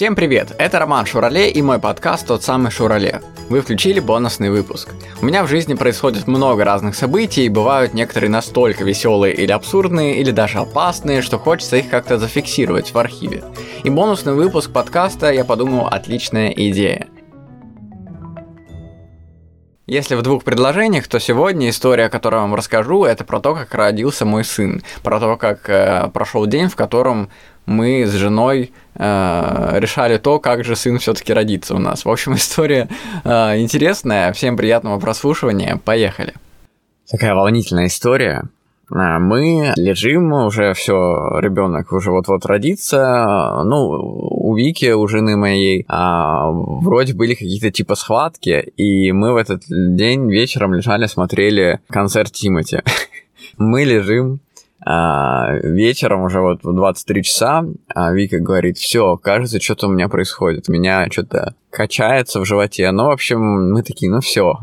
Всем привет, это Роман Шурале и мой подкаст «Тот самый Шурале». Вы включили бонусный выпуск. У меня в жизни происходит много разных событий, и бывают некоторые настолько веселые или абсурдные, или даже опасные, что хочется их как-то зафиксировать в архиве. И бонусный выпуск подкаста, я подумал, отличная идея – если в двух предложениях, то сегодня история, которую я вам расскажу, это про то, как родился мой сын, про то, как э, прошел день, в котором мы с женой э, решали то, как же сын все-таки родится у нас. В общем, история э, интересная. Всем приятного прослушивания. Поехали. Такая волнительная история. А, мы лежим, уже все, ребенок уже вот-вот родится. Ну, у Вики, у жены моей, а, вроде были какие-то типа схватки, и мы в этот день вечером лежали, смотрели концерт Тимати. Мы лежим, а, вечером уже вот в 23 часа а Вика говорит, все, кажется, что-то у меня происходит, меня что-то качается в животе. Ну, в общем, мы такие, ну все,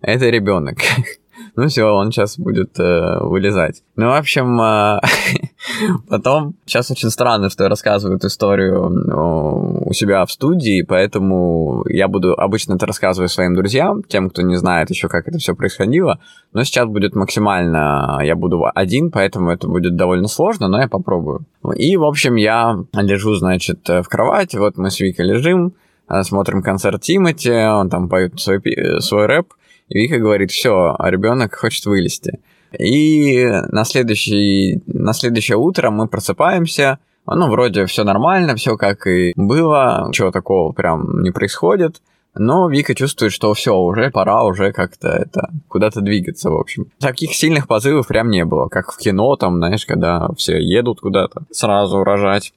это ребенок. ну все, он сейчас будет э, вылезать. Ну, в общем, э, потом, сейчас очень странно, что я рассказываю эту историю у себя в студии, поэтому я буду обычно это рассказываю своим друзьям, тем, кто не знает еще, как это все происходило, но сейчас будет максимально, я буду один, поэтому это будет довольно сложно, но я попробую. И, в общем, я лежу, значит, в кровати, вот мы с Викой лежим, э, смотрим концерт Тимати, он там поет свой, свой рэп, и Вика говорит, все, а ребенок хочет вылезти. И на, следующий, на следующее утро мы просыпаемся, ну, вроде все нормально, все как и было, ничего такого прям не происходит. Но Вика чувствует, что все, уже пора уже как-то это куда-то двигаться, в общем. Таких сильных позывов прям не было, как в кино, там, знаешь, когда все едут куда-то сразу рожать.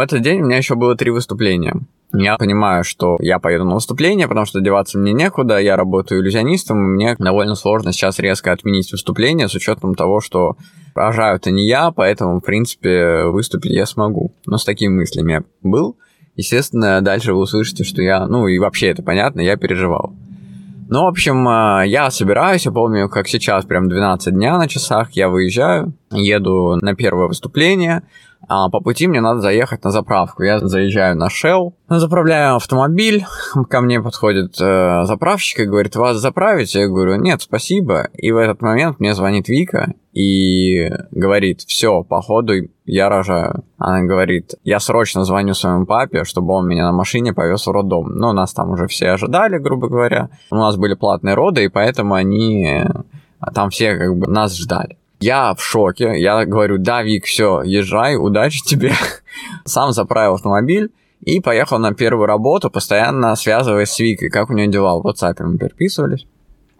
В этот день у меня еще было три выступления. Я понимаю, что я поеду на выступление, потому что деваться мне некуда, я работаю иллюзионистом, и мне довольно сложно сейчас резко отменить выступление с учетом того, что рожаю-то не я, поэтому, в принципе, выступить я смогу. Но с такими мыслями я был. Естественно, дальше вы услышите, что я, ну и вообще это понятно, я переживал. Ну, в общем, э, я собираюсь, я помню, как сейчас, прям 12 дня на часах, я выезжаю, еду на первое выступление, а по пути мне надо заехать на заправку. Я заезжаю на Shell, заправляю автомобиль, ко мне подходит э, заправщик и говорит, вас заправить? Я говорю, нет, спасибо. И в этот момент мне звонит Вика и говорит, все, походу я рожаю. Она говорит, я срочно звоню своему папе, чтобы он меня на машине повез в роддом. Но нас там уже все ожидали, грубо говоря. У нас были платные роды, и поэтому они э, там все как бы нас ждали. Я в шоке. Я говорю, да, Вик, все, езжай, удачи тебе. Сам заправил автомобиль и поехал на первую работу, постоянно связываясь с Викой, как у нее дела. В WhatsApp мы переписывались.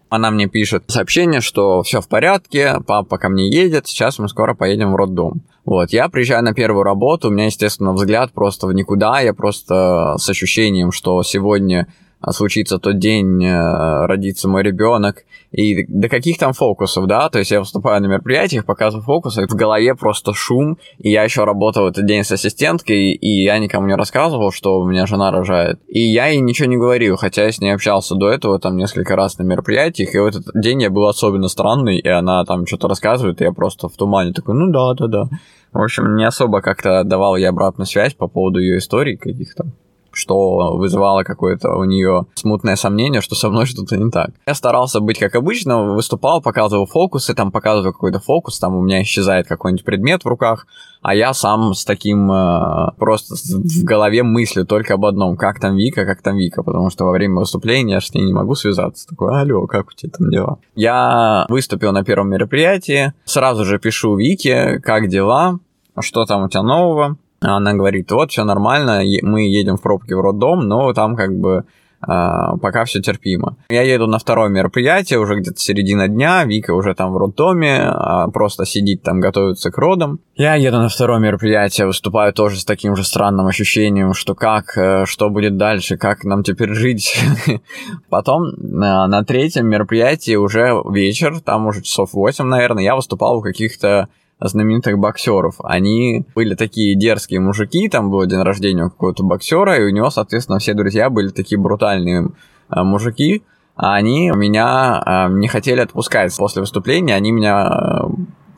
Она мне пишет сообщение, что все в порядке, папа ко мне едет, сейчас мы скоро поедем в роддом. Вот, я приезжаю на первую работу, у меня, естественно, взгляд просто в никуда, я просто с ощущением, что сегодня случится тот день, э, родится мой ребенок, и до каких там фокусов, да, то есть я выступаю на мероприятиях, показываю фокусы, в голове просто шум, и я еще работал этот день с ассистенткой, и я никому не рассказывал, что у меня жена рожает, и я ей ничего не говорил, хотя я с ней общался до этого там несколько раз на мероприятиях, и в этот день я был особенно странный, и она там что-то рассказывает, и я просто в тумане такой, ну да, да, да. В общем, не особо как-то давал я обратную связь по поводу ее историй каких-то что вызывало какое-то у нее смутное сомнение, что со мной что-то не так. Я старался быть как обычно, выступал, показывал фокусы, там показываю какой-то фокус, там у меня исчезает какой-нибудь предмет в руках, а я сам с таким э, просто в голове мыслю только об одном, как там Вика, как там Вика, потому что во время выступления я с ней не могу связаться. Такой, алло, как у тебя там дела? Я выступил на первом мероприятии, сразу же пишу Вике, как дела, что там у тебя нового, она говорит, вот, все нормально, мы едем в пробке в роддом, но там как бы Uh, пока все терпимо. Я еду на второе мероприятие, уже где-то середина дня, Вика уже там в роддоме, uh, просто сидит там, готовится к родам. Я еду на второе мероприятие, выступаю тоже с таким же странным ощущением, что как, uh, что будет дальше, как нам теперь жить. Потом на третьем мероприятии уже вечер, там уже часов 8, наверное, я выступал у каких-то знаменитых боксеров. Они были такие дерзкие мужики, там был день рождения какого-то боксера, и у него, соответственно, все друзья были такие брутальные э, мужики, а они меня э, не хотели отпускать. После выступления они меня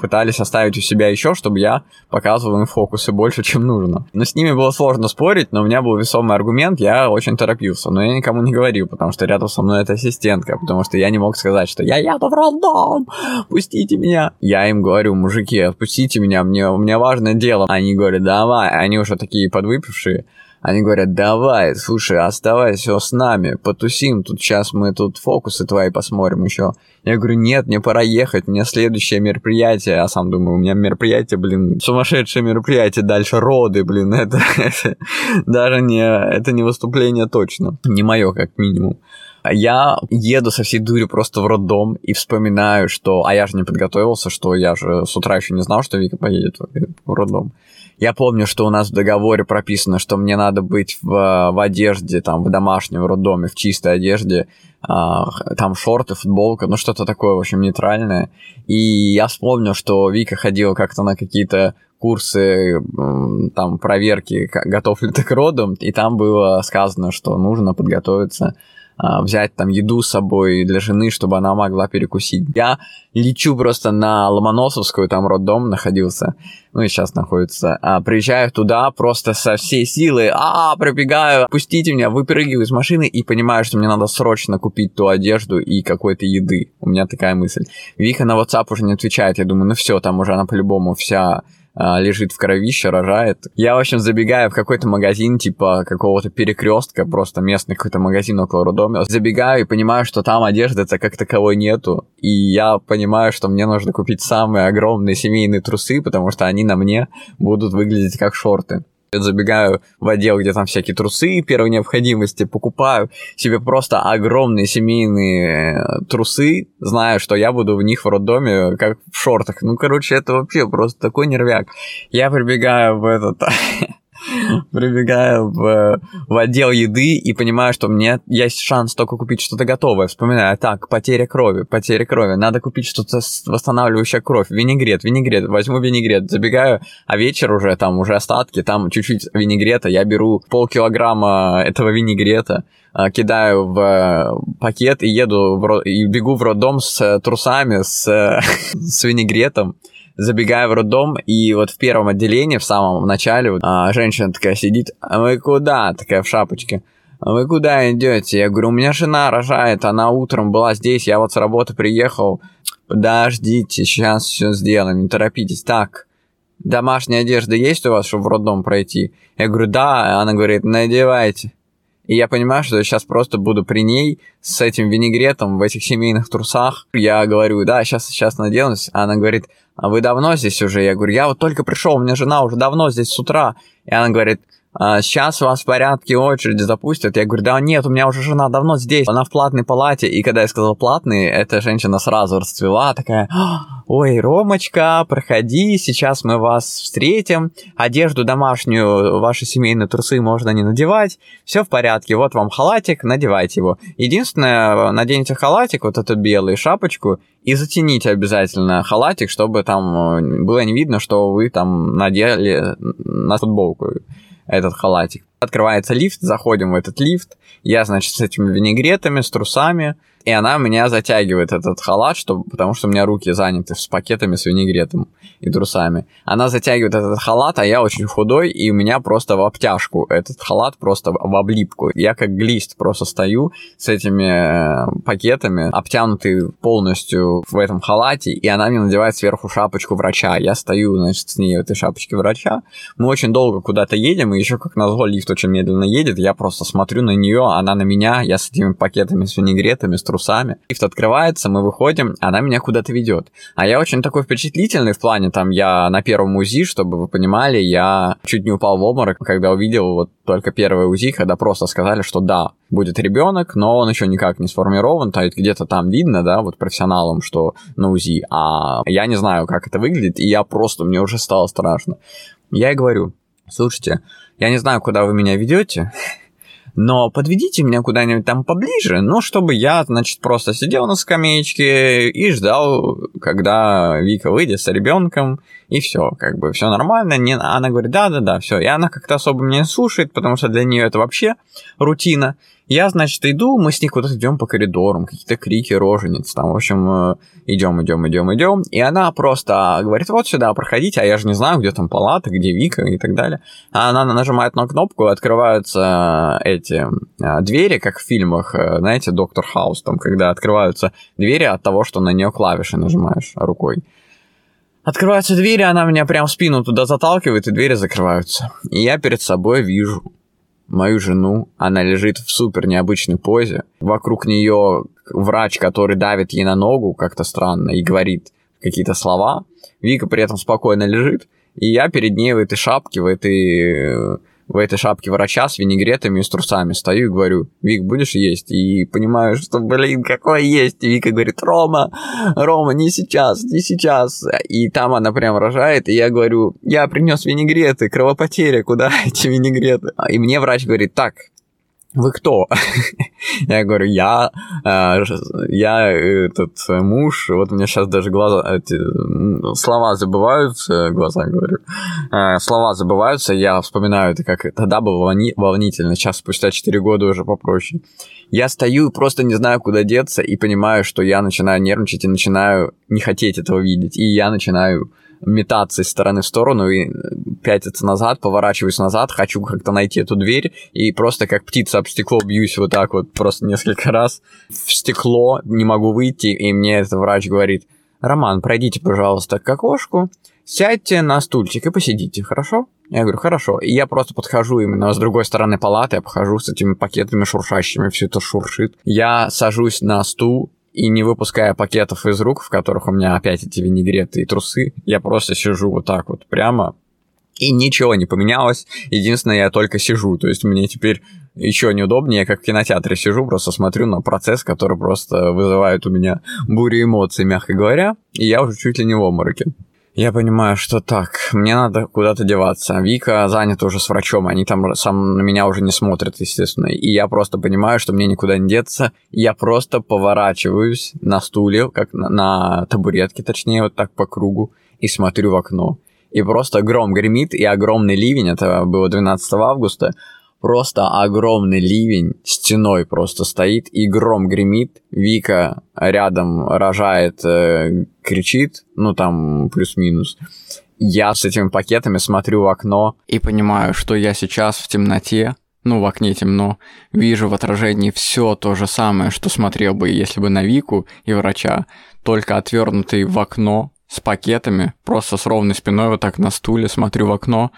пытались оставить у себя еще, чтобы я показывал им фокусы больше, чем нужно. Но с ними было сложно спорить, но у меня был весомый аргумент, я очень торопился. Но я никому не говорил, потому что рядом со мной это ассистентка, потому что я не мог сказать, что я еду в роддом, пустите меня. Я им говорю, мужики, отпустите меня, мне, у меня важное дело. Они говорят, давай, они уже такие подвыпившие. Они говорят, давай, слушай, оставайся с нами, потусим, тут сейчас мы тут фокусы твои посмотрим еще. Я говорю, нет, мне пора ехать, мне следующее мероприятие. А сам думаю, у меня мероприятие, блин, сумасшедшее мероприятие, дальше роды, блин, это, это даже не, это не выступление точно, не мое как минимум. Я еду со всей дури просто в роддом и вспоминаю, что... А я же не подготовился, что я же с утра еще не знал, что Вика поедет в роддом. Я помню, что у нас в договоре прописано, что мне надо быть в, в одежде, там, в домашнем роддоме, в чистой одежде, а, там шорты, футболка, ну что-то такое, в общем, нейтральное. И я вспомнил, что Вика ходила как-то на какие-то курсы, там, проверки, готов ли ты к родам, и там было сказано, что нужно подготовиться взять там еду с собой для жены, чтобы она могла перекусить. Я лечу просто на Ломоносовскую, там роддом находился, ну и сейчас находится. А, приезжаю туда просто со всей силы, а, пробегаю, пустите меня, выпрыгиваю из машины и понимаю, что мне надо срочно купить ту одежду и какой-то еды. У меня такая мысль. Вика на WhatsApp уже не отвечает, я думаю, ну все, там уже она по-любому вся а, лежит в кровище, рожает. Я, в общем, забегаю в какой-то магазин, типа какого-то перекрестка, просто местный какой-то магазин около роддома. Забегаю и понимаю, что там одежды-то как таковой нету. И я понимаю, что мне нужно купить самые огромные семейные трусы, потому что они на мне будут выглядеть как шорты забегаю в отдел, где там всякие трусы первой необходимости, покупаю себе просто огромные семейные э, трусы, зная, что я буду в них в роддоме, как в шортах. Ну, короче, это вообще просто такой нервяк. Я прибегаю в этот Прибегаю в, в отдел еды и понимаю, что мне есть шанс только купить что-то готовое. Вспоминаю, так, потеря крови, потеря крови. Надо купить что-то восстанавливающее кровь. Винегрет, винегрет. Возьму винегрет. Забегаю, а вечер уже, там уже остатки, там чуть-чуть винегрета. Я беру полкилограмма этого винегрета а, кидаю в э, пакет и еду в, и бегу в роддом с трусами, с, с винегретом забегаю в роддом, и вот в первом отделении, в самом начале, вот, а, женщина такая сидит, а вы куда? Такая в шапочке. А вы куда идете? Я говорю, у меня жена рожает, она утром была здесь, я вот с работы приехал. Подождите, сейчас все сделаем, не торопитесь. Так, домашняя одежда есть у вас, чтобы в роддом пройти? Я говорю, да. Она говорит, надевайте. И я понимаю, что я сейчас просто буду при ней с этим винегретом в этих семейных трусах. Я говорю, да, сейчас, сейчас наденусь. Она говорит, а вы давно здесь уже? Я говорю, я вот только пришел, у меня жена уже давно здесь с утра. И она говорит, сейчас вас в порядке очереди запустят. Я говорю, да нет, у меня уже жена давно здесь, она в платной палате. И когда я сказал платный, эта женщина сразу расцвела, такая, ой, Ромочка, проходи, сейчас мы вас встретим. Одежду домашнюю, ваши семейные трусы можно не надевать. Все в порядке, вот вам халатик, надевайте его. Единственное, наденьте халатик, вот эту белую шапочку, и затяните обязательно халатик, чтобы там было не видно, что вы там надели на футболку этот халатик. Открывается лифт, заходим в этот лифт, я, значит, с этими винегретами, с трусами, и она меня затягивает этот халат, чтобы, потому что у меня руки заняты с пакетами с винегретом и трусами. Она затягивает этот халат, а я очень худой, и у меня просто в обтяжку этот халат, просто в облипку. Я как глист просто стою с этими э, пакетами, обтянутый полностью в этом халате, и она мне надевает сверху шапочку врача. Я стою, значит, с ней в этой шапочке врача. Мы очень долго куда-то едем, и еще как назло лифт очень медленно едет, я просто смотрю на нее, она на меня, я с этими пакетами с винегретами, с трусами. Лифт открывается, мы выходим, она меня куда-то ведет. А я очень такой впечатлительный в плане, там, я на первом УЗИ, чтобы вы понимали, я чуть не упал в обморок, когда увидел вот только первое УЗИ, когда просто сказали, что да, будет ребенок, но он еще никак не сформирован, то есть где-то там видно, да, вот профессионалам, что на УЗИ, а я не знаю, как это выглядит, и я просто, мне уже стало страшно. Я и говорю, слушайте, я не знаю, куда вы меня ведете, но подведите меня куда-нибудь там поближе, ну, чтобы я, значит, просто сидел на скамеечке и ждал, когда Вика выйдет с ребенком, и все, как бы все нормально. Не, она говорит, да-да-да, все. И она как-то особо меня слушает, потому что для нее это вообще рутина. Я, значит, иду, мы с ней куда-то идем по коридорам, какие-то крики, рожениц, там, в общем, идем, идем, идем, идем, и она просто говорит, вот сюда, проходите, а я же не знаю, где там палата, где Вика и так далее. А она нажимает на кнопку, открываются эти а, двери, как в фильмах, э, знаете, Доктор Хаус, там, когда открываются двери от того, что на нее клавиши нажимаешь рукой. Открываются двери, она меня прям в спину туда заталкивает, и двери закрываются. И я перед собой вижу мою жену, она лежит в супер необычной позе. Вокруг нее врач, который давит ей на ногу как-то странно и говорит какие-то слова. Вика при этом спокойно лежит, и я перед ней в этой шапке, в этой в этой шапке врача с винегретами и с трусами стою и говорю, Вик, будешь есть? И понимаю, что, блин, какое есть? И Вика говорит, Рома, Рома, не сейчас, не сейчас. И там она прям рожает, и я говорю, я принес винегреты, кровопотеря, куда эти винегреты? И мне врач говорит, так, вы кто? я говорю, я, э, я этот муж, вот у меня сейчас даже глаза, эти, слова забываются, глаза говорю, э, слова забываются, я вспоминаю это, как тогда было волни, волнительно, сейчас спустя 4 года уже попроще. Я стою и просто не знаю, куда деться, и понимаю, что я начинаю нервничать и начинаю не хотеть этого видеть, и я начинаю метаться из стороны в сторону и э, пятиться назад, поворачиваюсь назад, хочу как-то найти эту дверь и просто как птица об стекло бьюсь вот так вот просто несколько раз в стекло, не могу выйти, и мне этот врач говорит, Роман, пройдите, пожалуйста, к окошку, сядьте на стульчик и посидите, хорошо? Я говорю, хорошо. И я просто подхожу именно с другой стороны палаты, я похожу с этими пакетами шуршащими, все это шуршит. Я сажусь на стул, и не выпуская пакетов из рук, в которых у меня опять эти винегреты и трусы, я просто сижу вот так вот прямо, и ничего не поменялось. Единственное, я только сижу. То есть мне теперь еще неудобнее, я как в кинотеатре сижу, просто смотрю на процесс, который просто вызывает у меня бурю эмоций, мягко говоря, и я уже чуть ли не в обмороке. Я понимаю, что так, мне надо куда-то деваться. Вика занята уже с врачом, они там сам на меня уже не смотрят, естественно. И я просто понимаю, что мне никуда не деться. Я просто поворачиваюсь на стуле, как на, на табуретке, точнее, вот так по кругу, и смотрю в окно. И просто гром гремит, и огромный ливень, это было 12 августа, просто огромный ливень стеной просто стоит, и гром гремит, Вика рядом рожает, э, кричит, ну там плюс-минус. Я с этими пакетами смотрю в окно и понимаю, что я сейчас в темноте, ну, в окне темно, вижу в отражении все то же самое, что смотрел бы, если бы на Вику и врача, только отвернутый в окно с пакетами, просто с ровной спиной вот так на стуле, смотрю в окно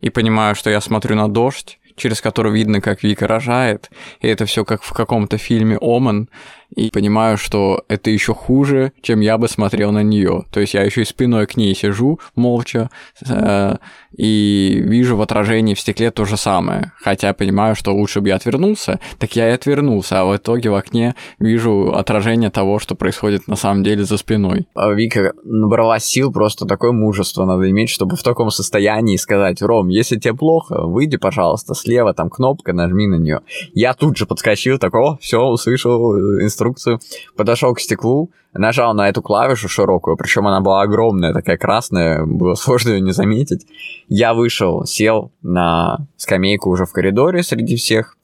и понимаю, что я смотрю на дождь, через который видно, как Вика рожает, и это все как в каком-то фильме Оман, и понимаю, что это еще хуже, чем я бы смотрел на нее. То есть я еще и спиной к ней сижу молча э, и вижу в отражении в стекле то же самое. Хотя понимаю, что лучше бы я отвернулся, так я и отвернулся, а в итоге в окне вижу отражение того, что происходит на самом деле за спиной. А Вика набрала сил, просто такое мужество надо иметь, чтобы в таком состоянии сказать, Ром, если тебе плохо, выйди, пожалуйста, слева там кнопка, нажми на нее. Я тут же подскочил, такой, о, все, услышал инструкцию инструкцию, подошел к стеклу, нажал на эту клавишу широкую, причем она была огромная, такая красная, было сложно ее не заметить. Я вышел, сел на скамейку уже в коридоре среди всех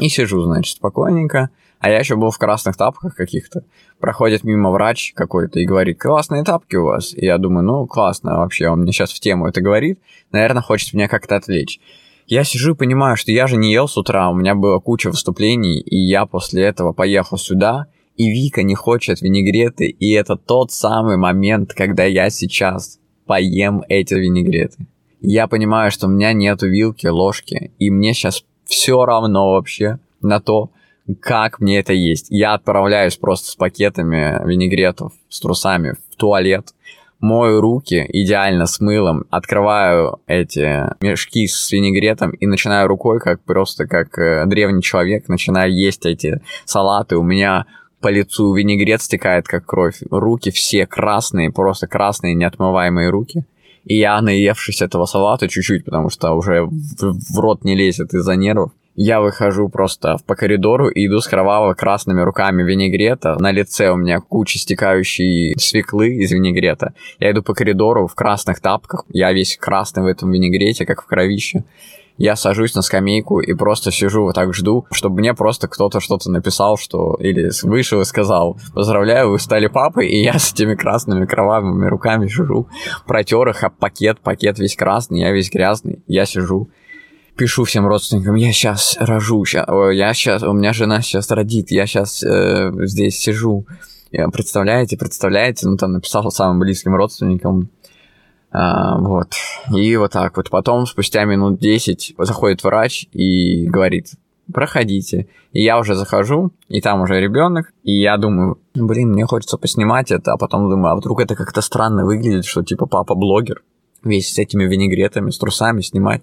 и сижу, значит, спокойненько. А я еще был в красных тапках каких-то. Проходит мимо врач какой-то и говорит, классные тапки у вас. И я думаю, ну, классно вообще, он мне сейчас в тему это говорит. Наверное, хочет меня как-то отвлечь. Я сижу и понимаю, что я же не ел с утра, у меня была куча выступлений, и я после этого поехал сюда, и Вика не хочет винегреты, и это тот самый момент, когда я сейчас поем эти винегреты. Я понимаю, что у меня нету вилки, ложки, и мне сейчас все равно вообще на то, как мне это есть. Я отправляюсь просто с пакетами винегретов, с трусами в туалет, мою руки идеально с мылом, открываю эти мешки с винегретом и начинаю рукой, как просто как э, древний человек, начинаю есть эти салаты. У меня по лицу винегрет стекает, как кровь. Руки все красные, просто красные неотмываемые руки. И я, наевшись этого салата чуть-чуть, потому что уже в, в рот не лезет из-за нервов, я выхожу просто по коридору и иду с кроваво-красными руками винегрета. На лице у меня куча стекающей свеклы из винегрета. Я иду по коридору в красных тапках. Я весь красный в этом винегрете, как в кровище. я сажусь на скамейку и просто сижу вот так жду, чтобы мне просто кто-то что-то написал, что или вышел и сказал, поздравляю, вы стали папой, и я с этими красными кровавыми руками сижу, протер их, а пакет, пакет весь красный, я весь грязный, я сижу пишу всем родственникам, я сейчас рожу, ща, я сейчас, у меня жена сейчас родит, я сейчас э, здесь сижу. Представляете, представляете, ну там написал самым близким родственникам, а, вот. И вот так вот. Потом, спустя минут 10, заходит врач и говорит, проходите. И я уже захожу, и там уже ребенок, и я думаю, блин, мне хочется поснимать это, а потом думаю, а вдруг это как-то странно выглядит, что типа папа блогер, весь с этими винегретами, с трусами снимать.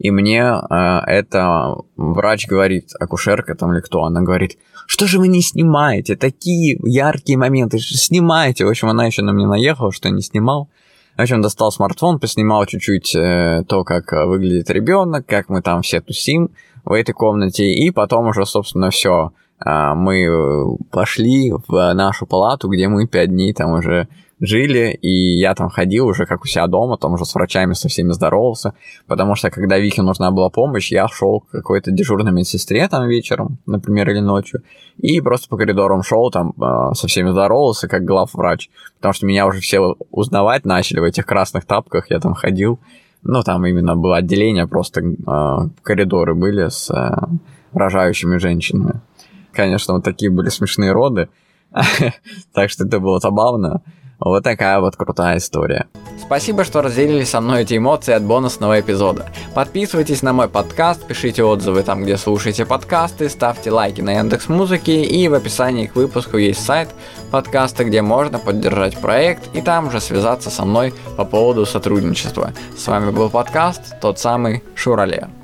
И мне э, это врач говорит, акушерка там или кто, она говорит, что же вы не снимаете, такие яркие моменты, снимайте. В общем, она еще на меня наехала, что я не снимал. В общем, достал смартфон, поснимал чуть-чуть э, то, как выглядит ребенок, как мы там все тусим в этой комнате, и потом уже, собственно, все. Э, мы пошли в нашу палату, где мы пять дней там уже жили, и я там ходил уже как у себя дома, там уже с врачами со всеми здоровался, потому что когда Вике нужна была помощь, я шел к какой-то дежурной медсестре там вечером, например, или ночью, и просто по коридорам шел там э, со всеми здоровался, как главврач, потому что меня уже все узнавать начали в этих красных тапках, я там ходил, ну, там именно было отделение, просто э, коридоры были с э, рожающими женщинами. Конечно, вот такие были смешные роды, так что это было забавно. Вот такая вот крутая история. Спасибо, что разделили со мной эти эмоции от бонусного эпизода. Подписывайтесь на мой подкаст, пишите отзывы там, где слушаете подкасты, ставьте лайки на Яндекс Музыки и в описании к выпуску есть сайт подкаста, где можно поддержать проект и там же связаться со мной по поводу сотрудничества. С вами был подкаст, тот самый Шурале.